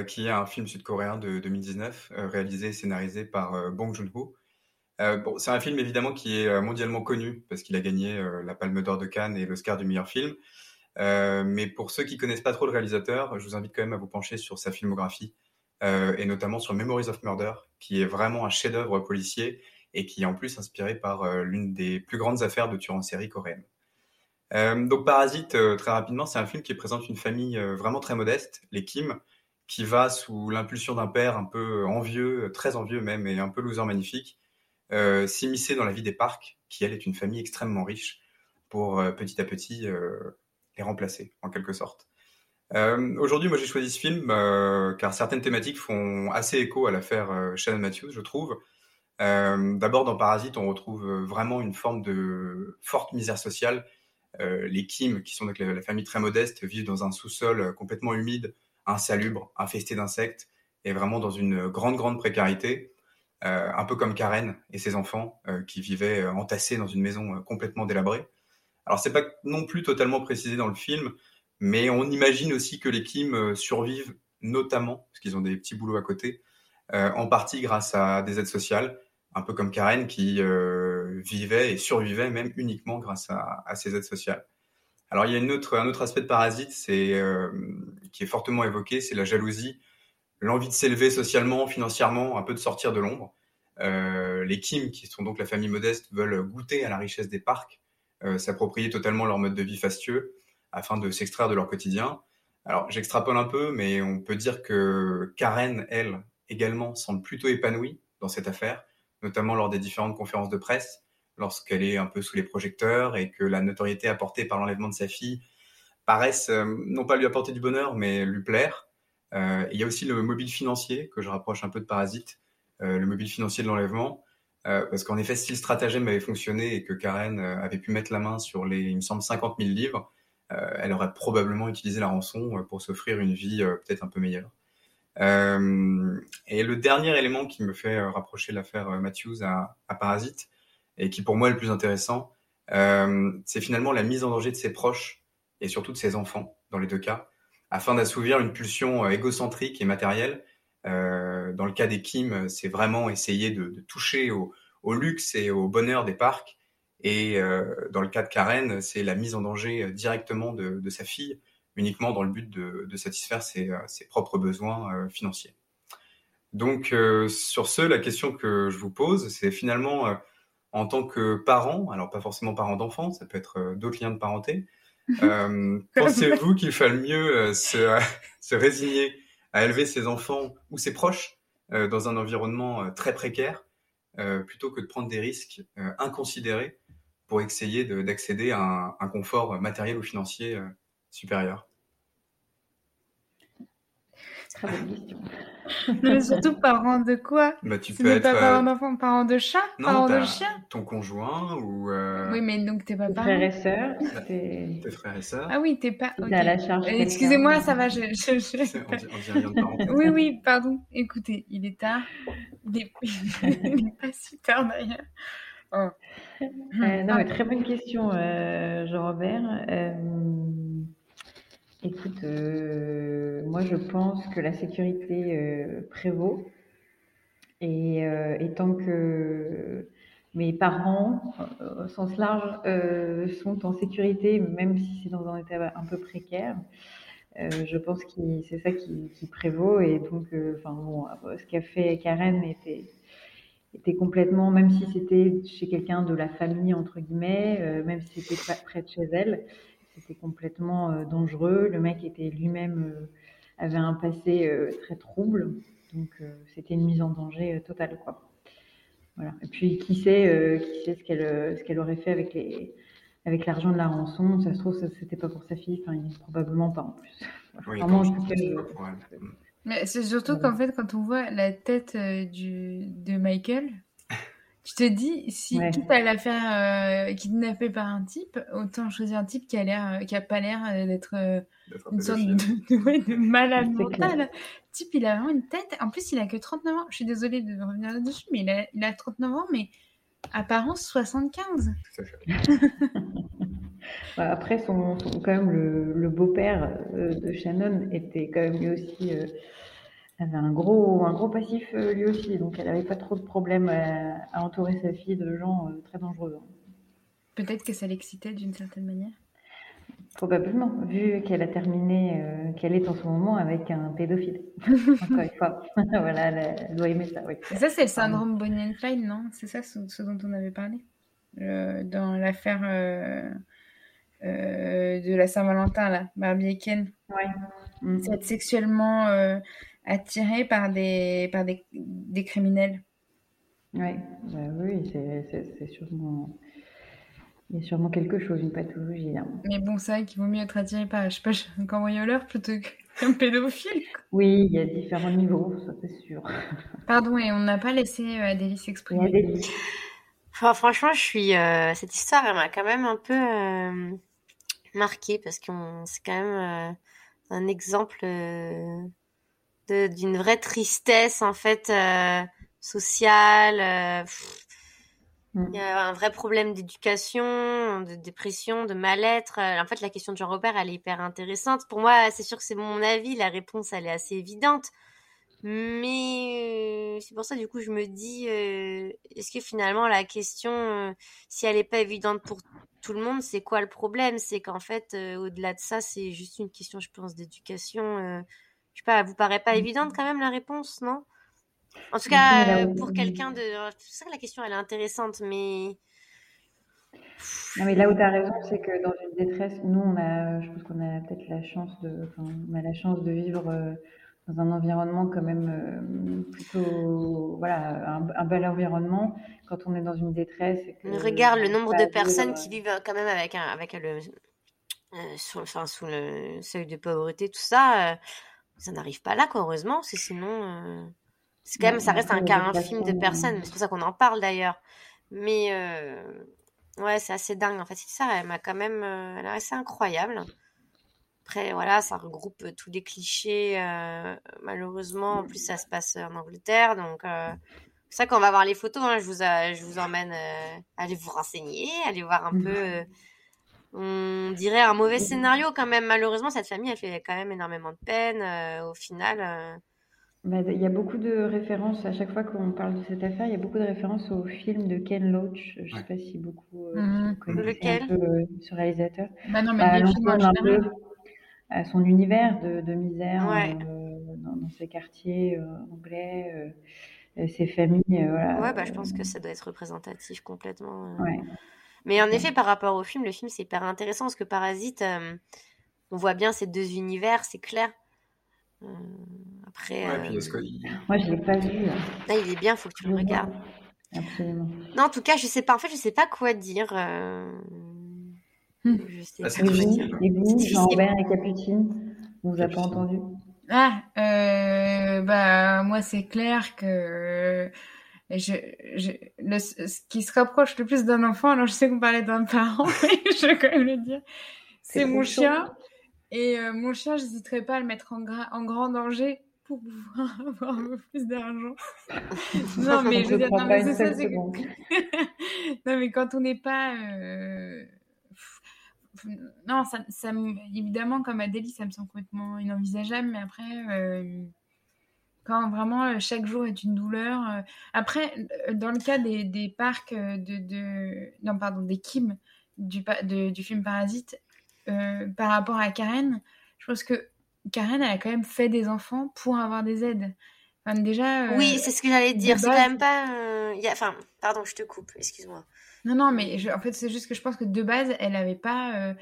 qui est un film sud-coréen de 2019 réalisé et scénarisé par Bong Joon-ho. c'est un film évidemment qui est mondialement connu parce qu'il a gagné la Palme d'Or de Cannes et l'Oscar du meilleur film. mais pour ceux qui connaissent pas trop le réalisateur, je vous invite quand même à vous pencher sur sa filmographie euh, et notamment sur Memories of Murder, qui est vraiment un chef-d'œuvre policier et qui est en plus inspiré par euh, l'une des plus grandes affaires de tueurs en série coréenne. Euh, donc Parasite, très rapidement, c'est un film qui présente une famille vraiment très modeste, les Kim, qui va sous l'impulsion d'un père un peu envieux, très envieux même, et un peu loser magnifique, s'immiscer dans la vie des parcs, qui elle est une famille extrêmement riche, pour petit à petit les remplacer, en quelque sorte. Euh, aujourd'hui, moi j'ai choisi ce film euh, car certaines thématiques font assez écho à l'affaire euh, Shannon Matthews, je trouve. D'abord, dans Parasite, on retrouve vraiment une forme de forte misère sociale. les Kim, qui sont donc la, famille très modeste, vivent dans un sous-sol complètement humide, insalubre, infesté d'insectes, et vraiment dans une grande, grande précarité. un peu comme Karen et ses enfants qui vivaient entassés dans une maison complètement délabrée. Alors c'est pas non plus totalement précisé dans le film, mais on imagine aussi que les Kim euh, survivent notamment, parce qu'ils ont des petits boulots à côté, euh, en partie grâce à des aides sociales, un peu comme Karen qui euh, vivait et survivait même uniquement grâce à, à, ces aides sociales. Alors il y a une autre, un autre aspect de parasite, c'est euh, qui est fortement évoqué, c'est la jalousie, l'envie de s'élever socialement, financièrement, un peu de sortir de l'ombre. Euh, les Kim, qui sont donc la famille modeste, veulent goûter à la richesse des parcs, s'approprier totalement leur mode de vie fastueux afin de s'extraire de leur quotidien. Alors j'extrapole un peu, mais on peut dire que Karen, elle, également, semble plutôt épanouie dans cette affaire, notamment lors des différentes conférences de presse, lorsqu'elle est un peu sous les projecteurs et que la notoriété apportée par l'enlèvement de sa fille paraissent euh, non pas lui apporter du bonheur, mais lui plaire. Euh, il y a aussi le mobile financier, que je rapproche un peu de Parasite, euh, le mobile financier de l'enlèvement, euh, parce qu'en effet, si le stratagème avait fonctionné et que Karen avait pu mettre la main sur les, il me semble, 50 000 livres, elle aurait probablement utilisé la rançon euh, pour s'offrir une vie euh, peut-être un peu meilleure. et le dernier élément qui me fait rapprocher l'affaire Matthews à, à, Parasite, et qui pour moi est le plus intéressant, c'est finalement la mise en danger de ses proches et surtout de ses enfants, dans les deux cas, afin d'assouvir une pulsion égocentrique et matérielle. Euh, dans le cas des Kim, c'est vraiment essayer de, de toucher au, au, luxe et au bonheur des parcs et euh, dans le cas de Karen, c'est la mise en danger euh, directement de, de, sa fille, uniquement dans le but de, de satisfaire ses, euh, ses, propres besoins financiers. Donc sur ce, la question que je vous pose, c'est finalement en tant que parent, alors pas forcément parent d'enfant, ça peut être d'autres liens de parenté, euh, pensez-vous qu'il faille mieux se, se, résigner à élever ses enfants ou ses proches dans un environnement très précaire plutôt que de prendre des risques inconsidérés pour essayer d'accéder à un, un, confort matériel ou financier euh, supérieur Très bonne question. Mais surtout parent de quoi? Bah, tu peux être pas parent euh, d'enfant, parent de chat, non, parent de chien. Ton conjoint ou. Euh... Oui, mais donc t'es pas parent? Frères et sœurs. Tes frères et sœurs. Ah oui, t'es pas. Okay. à la charge. Excusez-moi, ça va. Je, je, je... On, dit, on dit rien de parenthèse. oui, oui, pardon. Écoutez, il est tard. Il est, il est pas si tard d'ailleurs. Oh. Euh, non, mais très bonne question, euh, Jean-Robert. Euh, écoute, euh, moi je pense que la sécurité prévaut. Et, et, tant que mes parents, au sens large, sont en sécurité, même si c'est dans un état un peu précaire, je pense que c'est ça qui, qui, prévaut. Et donc, enfin bon, ce qu'a fait Karen était était complètement, même si c'était chez quelqu'un de la famille, entre guillemets, euh, même si c'était près de chez elle, c'était complètement euh, dangereux. Le mec était lui-même, euh, avait un passé très trouble, donc c'était une mise en danger totale, quoi. Voilà. Et puis, qui sait, qui sait ce qu'elle, ce qu'elle aurait fait avec les, avec l'argent de la rançon. Ça se trouve, c'était pas pour sa fille, enfin, probablement pas en plus. Oui, Vraiment, je mais c'est surtout qu'en fait, quand on voit la tête euh, du, de Michael, Je te dis, si Ouais. quitte à la faire euh, kidnapper par un type, autant choisir un type qui a l'air, euh, qui a pas l'air euh, d'être euh, D'être un une sorte de, malade mental. Type, il a vraiment une tête. En plus, il a que 39 ans. Je suis désolée de revenir là-dessus, mais il a, il a 39 ans, mais apparence 75. Après, son, son- quand même, le, le beau-père euh, de Shannon était quand même lui aussi, euh, avait un gros, un gros passif euh, lui aussi, donc elle n'avait pas trop de problème à, à entourer sa fille de gens euh, très dangereux. hein. Peut-être que ça l'excitait d'une certaine manière. Probablement, vu qu'elle a terminé, euh, qu'elle est en ce moment avec un pédophile. Encore une fois, voilà, elle, doit aimer ça, oui. Et ça, c'est le syndrome Bonnie and Clyde, non? C'est ça ce, ce dont on avait parlé? Euh, Dans l'affaire euh, euh, de la Saint-Valentin, là, Barbie et Ken. Ouais. Mm. C'est être sexuellement euh, attiré par des, par des, des criminels. Ouais, bah oui, c'est- c'est c'est sûrement, il y a sûrement quelque chose, une pathologie. hein. Mais bon, c'est vrai qu'il vaut mieux être attiré par, je sais pas, un cambrioleur plutôt qu'un pédophile. Oui, il y a différents niveaux, ça c'est sûr. Pardon, et on n'a pas laissé euh, Adélie s'exprimer. Enfin, franchement, je suis. euh, cette histoire, elle m'a quand même un peu euh, marquée parce que c'est quand même euh, un exemple euh, d'une vraie tristesse en fait euh, sociale. pff, Mm. il y a un vrai problème d'éducation, de dépression, de mal-être. En fait, la question de Jean-Robert, elle est hyper intéressante. Pour moi, c'est sûr que c'est mon avis. La réponse, elle est assez évidente. Mais euh, c'est pour ça, du coup, je me dis, euh, est-ce que finalement, la question, euh, si elle n'est pas évidente pour tout le monde, c'est quoi le problème? C'est qu'en fait, au-delà de ça, c'est juste une question, je pense, d'éducation. je sais pas, vous paraît pas évidente quand même la réponse, non? En tout cas, pour quelqu'un de... C'est vrai que la question, elle est intéressante, mais... Non, mais là où tu as raison, c'est que dans une détresse, nous, on a, je pense qu'on a peut-être la chance de, enfin, on a la chance de vivre dans un environnement quand même euh, plutôt, voilà, un, un bel environnement. Quand on est dans une détresse, et que Regarde le nombre de personnes vivre, qui vivent euh, quand même avec un, avec le, euh, sur, enfin, sous le seuil de pauvreté, tout ça, euh, ça n'arrive pas là, quoi, heureusement, c'est sinon, euh, c'est quand même, ça mais reste un cas infime de personnes, euh, c'est pour ça qu'on en parle d'ailleurs. Mais, euh, ouais, c'est assez dingue, en fait, histoire, elle m'a quand même, euh, elle est assez incroyable. Après, voilà, ça regroupe tous les clichés, euh, malheureusement, en plus, ça se passe en Angleterre, donc, euh, c'est ça qu'on va voir les photos, hein, je vous, a- je vous emmène, euh, allez vous renseigner, allez voir un peu, euh, on dirait un mauvais scénario quand même. Malheureusement, cette famille, elle fait quand même énormément de peine. euh, au final, euh, Bah, Il y a beaucoup de références, à chaque fois qu'on parle de cette affaire, il y a beaucoup de références au film de Ken Loach. Je ne sais Ouais. pas si beaucoup euh, si vous connaissez Lequel? un peu euh, ce réalisateur. Bah non, mais À les films un peu, à son univers de, de misère Ouais. euh, dans, dans ces quartiers euh, anglais, euh, euh, ces familles. euh, voilà, ouais, bah, je pense que ça doit être représentatif complètement. euh. ouais. Mais en effet, par rapport au film, le film, c'est hyper intéressant parce que Parasite, euh, on voit bien ces deux univers, c'est clair. Euh, après, Ouais, puis est-ce qu'il- Moi, je l'ai pas vu. hein. là, il est bien, faut que tu le regardes. Absolument. Non, en tout cas, je sais pas. En fait, je sais pas quoi dire. euh. Je sais Ah, c'est. Jean-Robert et Capucine, on vous a pas entendu? Ah, euh, bah moi c'est clair que je, je, le, ce qui se rapproche le plus d'un enfant, alors je sais qu'on parlait d'un parent, mais je vais quand même le dire, c'est C'est mon chaud. chien. Et euh, mon chien, j'hésiterai pas à le mettre en, gra- en grand danger pour pouvoir avoir un peu plus d'argent. non, mais je veux dire, non, pas mais une c'est ça, c'est que... non, mais quand on n'est pas. euh, Non, ça, ça me- évidemment, comme Adélie, ça me semble complètement inenvisageable, mais après, euh, quand vraiment euh, chaque jour est une douleur. euh, Après, dans le cas des, des parcs de, de. Non, pardon, des Kim du, de- du film Parasite, euh, par rapport à Karen, je pense que Karen, elle a quand même fait des enfants pour avoir des aides. Enfin, déjà. Oui, c'est ce que j'allais dire. C'est quand même pas. il y a- Enfin, pardon, je te coupe. Excuse-moi. Non, non, mais je- en fait, c'est juste que je pense que de base, elle n'avait pas, euh,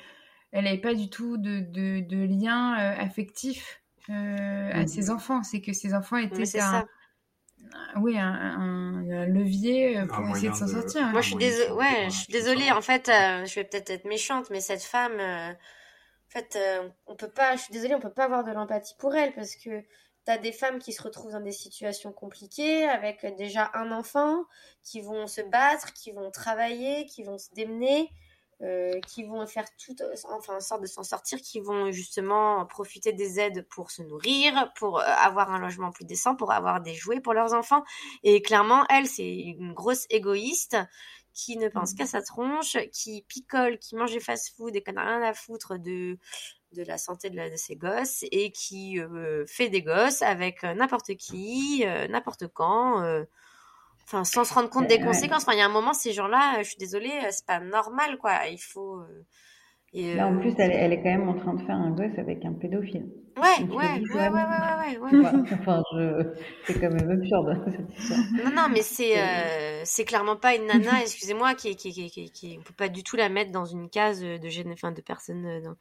elle pas du tout de, de, de lien euh, affectif euh, à Mhm. ses enfants. C'est que ses enfants étaient un, oui, un, un- un levier Un pour essayer de s'en sortir. Moi, je suis Ouais, je suis désolée. En fait, euh, je vais peut-être être méchante, mais cette femme, euh, en fait, euh, on peut pas. Je suis désolée, on peut pas avoir de l'empathie pour elle parce que T'as des femmes qui se retrouvent dans des situations compliquées avec déjà un enfant, qui vont se battre, qui vont travailler, qui vont se démener, euh, qui vont faire tout, enfin en sorte de s'en sortir, qui vont justement profiter des aides pour se nourrir, pour euh, avoir un logement plus décent, pour avoir des jouets pour leurs enfants. Et clairement, elle, c'est une grosse égoïste qui ne pense mmh. qu'à sa tronche, qui picole, qui mange des fast-food et qui n'a rien à foutre de de la santé de, de ses gosses et qui euh, fait des gosses avec euh, n'importe qui, euh, n'importe quand, enfin sans se rendre compte des conséquences. Enfin, il y a un moment, ces gens-là, je suis désolée, c'est pas normal, quoi. Il faut. Et, en plus, elle, elle, est quand même en train de faire un gosse avec un pédophile. Ouais, ouais, ouais, ouais, ouais, ouais, Enfin, je... c'est quand même absurde histoire. Non, non, mais c'est c'est clairement pas une nana, excusez-moi, qui, qui, qui, qui, qui, on peut pas du tout la mettre dans une case de gêne, enfin, de. Dans euh,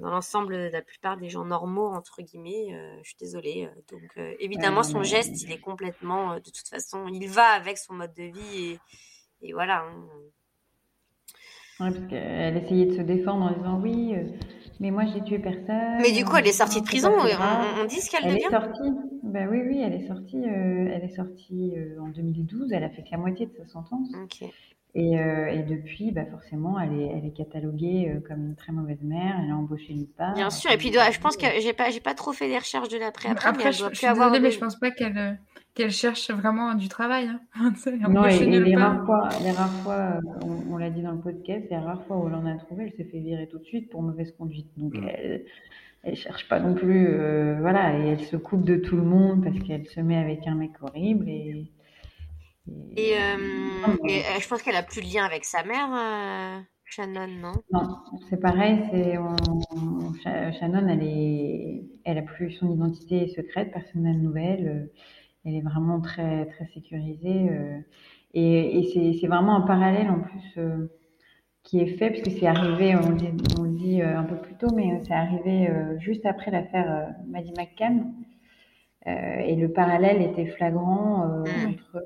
dans l'ensemble, la plupart des gens normaux, entre guillemets, euh, je suis désolée. Euh, donc, évidemment, son geste, il est complètement, de toute façon, il va avec son mode de vie et, et voilà. Hein. parce qu'elle essayait de se défendre en disant oui, mais moi j'ai tué personne. Mais du coup, elle est sortie de prison. On, on, dit ce qu'elle devient. Elle est sortie. Ben oui, oui, elle est sortie. elle est sortie en 2012. Elle a fait que la moitié de sa sentence. Ok. Et, euh, et, depuis, bah forcément, elle est, elle est cataloguée euh, comme une très mauvaise mère. Elle est embauchée nulle part. Bien sûr. Et puis, je pense que j'ai pas, j'ai pas trop fait les recherches de l'après. Après, après mais je, je suis avoir mais je pense pas qu'elle, euh, qu'elle cherche vraiment du travail. Hein. non, et, les, rares fois, les rares fois, on, on l'a dit dans le podcast, les rares fois où elle en a trouvé, elle s'est fait virer tout de suite pour mauvaise conduite. Donc, mm. elle, elle cherche pas non plus, euh, voilà, et elle se coupe de tout le monde parce qu'elle se met avec un mec horrible et et, euh, euh, je pense qu'elle a plus de lien avec sa mère, euh, Shannon, non? Non, c'est pareil. C'est Shannon, elle est, elle a plus son identité secrète, personne n'a de nouvelles. Elle est vraiment très très sécurisée. et, et c'est vraiment un parallèle en plus qui est fait, puisque c'est arrivé, on dit, on dit un peu plus tôt, mais c'est arrivé juste après l'affaire Maddie McCann. Et le parallèle était flagrant mmh. entre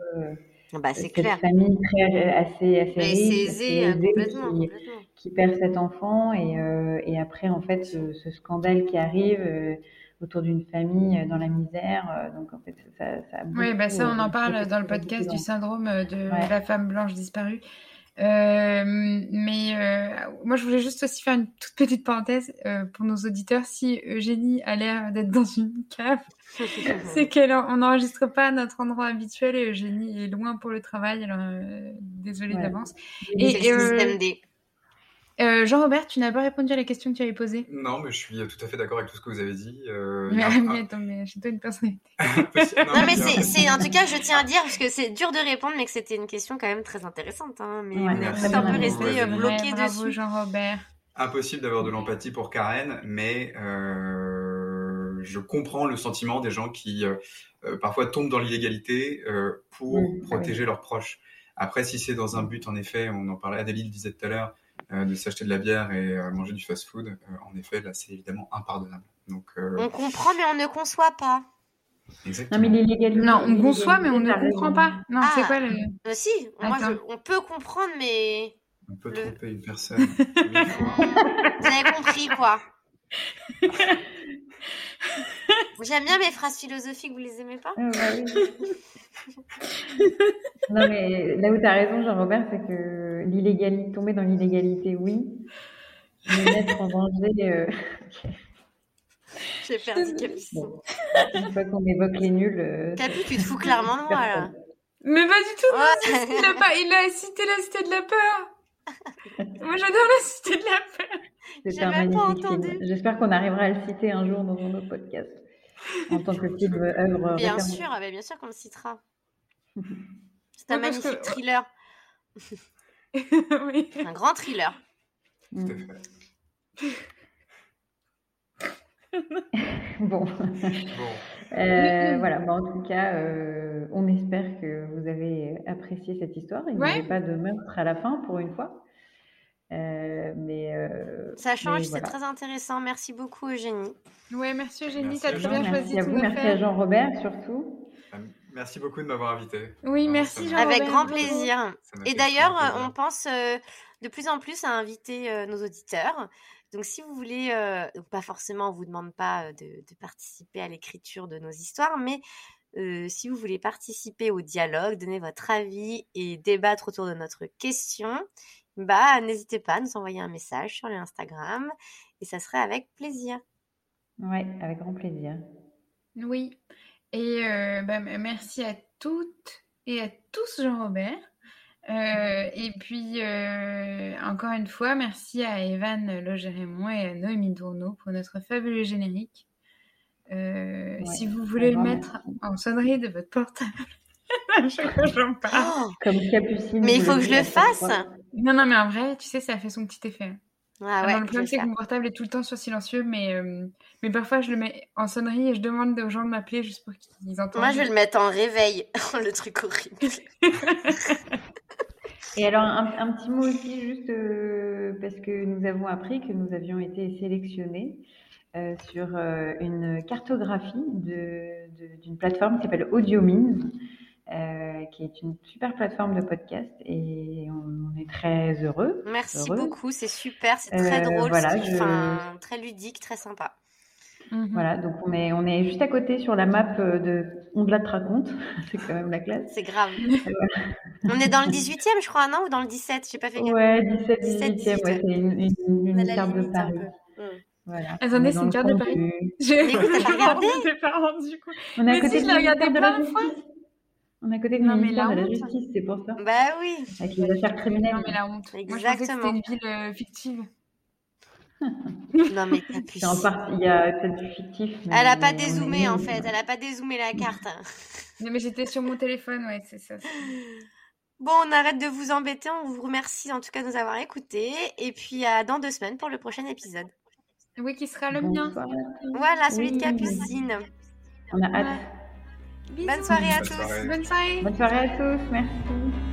bah, c'est clair. famille très, assez, assez riche, aisée, qui, qui, perd cet enfant et, euh, et après en fait ce, ce, scandale qui arrive euh, autour d'une famille euh, dans la misère. Euh, donc en fait ça, ça Oui, bah ça on en parle dans le podcast du syndrome de la femme blanche disparue. Euh, mais euh, moi, je voulais juste aussi faire une toute petite parenthèse euh, pour nos auditeurs. Si Eugénie a l'air d'être dans une cave, c'est qu'elle on n'enregistre pas à notre endroit habituel et Eugénie est loin pour le travail. Alors, désolée d'avance. Et, et euh, Jean-Robert, tu n'as pas répondu à la question que tu avais posée. Non, mais je suis tout à fait d'accord avec tout ce que vous avez dit. Euh, mais, attends, mais j'ai toi une personnalité. non, mais c'est, en tout cas, je tiens à dire, parce que c'est dur de répondre, mais que c'était une question quand même très intéressante. Hein, mais on est un peu resté euh, bloqué dessus. Jean-Robert. Impossible d'avoir de l'empathie pour Karen, mais euh, je comprends le sentiment des gens qui euh, parfois tombent dans l'illégalité pour protéger leurs proches. Après, si c'est dans un but, en effet, on en parlait, Adélie le disait tout à l'heure, euh, de s'acheter de la bière et euh, manger du fast-food, euh, en effet, là, c'est évidemment impardonnable. Donc, On comprend, mais on ne conçoit pas. Exactement. Non, mais non, on conçoit, mais on ne comprend pas. Non, c'est quoi le. si, moi, on peut comprendre, mais. On peut tromper une personne. Vous avez compris, quoi. J'aime bien mes phrases philosophiques, vous les aimez pas ah, bah Non, mais là où tu as raison, Jean-Robert, c'est que l'illégalité, tomber dans l'illégalité, oui. Mais mettre en danger. Euh... J'ai perdu Capu. Bon. Une fois qu'on évoque les nuls. Euh... Capu, tu te fous clairement de moi, là. Mais pas du tout, non, il, a pas, il a cité la cité de la peur. Moi, j'adore la cité de la peur. Un magnifique film. J'espère qu'on arrivera à le citer un jour dans un autre podcast. En tant que film œuvre. Bien sûr, ah bah, bien sûr qu'on le citera. C'est un magnifique thriller. oui. Un grand thriller. Mm. Bon. Euh, voilà, en tout cas, euh, on espère que vous avez apprécié cette histoire. Il n'y avait pas de meurtre à la fin pour une fois. Euh, mais ça change, c'est très intéressant. Merci beaucoup, Eugénie. Oui, merci Eugénie, tu as très bien choisi. Merci à vous, merci à Jean-Robert surtout. Merci beaucoup de m'avoir invité. Oui, merci Jean Avec grand plaisir. Et d'ailleurs, on pense euh, de plus en plus à inviter euh, nos auditeurs. Donc si vous voulez, euh, pas forcément, on vous demande pas de, de participer à l'écriture de nos histoires, mais euh, si vous voulez participer au dialogue, donner votre avis et débattre autour de notre question, bah n'hésitez pas à nous envoyer un message sur l'Instagram et ça serait avec plaisir. Ouais, avec grand plaisir. Oui. Et euh, bah, merci à toutes et à tous, Jean-Robert. Euh, et puis, euh, encore une fois, merci à Evan Logerémont et à Noémie Tourneau pour notre fabuleux générique. Euh, si vous voulez le mettre en sonnerie de votre portable, j'en parle. Oh Comme Capucine. Mais il faut que je le fasse. Non, non, mais en vrai, tu sais, ça fait son petit effet. Ah ouais, le problème, c'est que mon portable est tout le temps sur silencieux, mais, euh, mais parfois je le mets en sonnerie et je demande aux gens de m'appeler juste pour qu'ils entendent. Moi, je vais le mettre en réveil. le truc horrible. et alors, un, petit mot aussi, juste euh, parce que nous avons appris que nous avions été sélectionnés euh, sur une cartographie d'une plateforme qui s'appelle AudioMeans. Euh, qui est une super plateforme de podcast et on, est très heureux. Merci beaucoup, c'est super, c'est très euh, drôle, voilà, très ludique, très sympa. Mhm. Voilà, donc on est, on est juste à côté sur la map euh, de On de la raconte, c'est quand même la classe. C'est grave. on est dans le 18e, je crois, non Ou dans le 17 J'ai pas fait gaffe. Ouais, 17, 18e, ouais, c'est une, une, carte de Paris. Mm. Voilà. Attendez, c'est une carte de Paris. Je... Mais t'as regardé On est à côté de la regardé plein de fois. On est à côté de non, ministère de la Justice, c'est pour ça. Bah oui. Avec les affaires criminelles. Non, mais la honte. Exactement. Moi, c'était une ville euh, fictive. Non, mais t'as pu. En partie, il y a peut-être du fictif. Elle a pas dézoomé, en fait. Elle a pas dézoomé la carte. non, mais j'étais sur mon téléphone, ouais, c'est ça. Bon, on arrête de vous embêter. On vous remercie en tout cas de nous avoir écoutés. Et puis à dans deux semaines pour le prochain épisode. Oui, qui sera le mien. Voilà, celui de Capucine. On a hâte. Bonne soirée à tous. Bonne soirée. Bonne soirée à tous. Merci.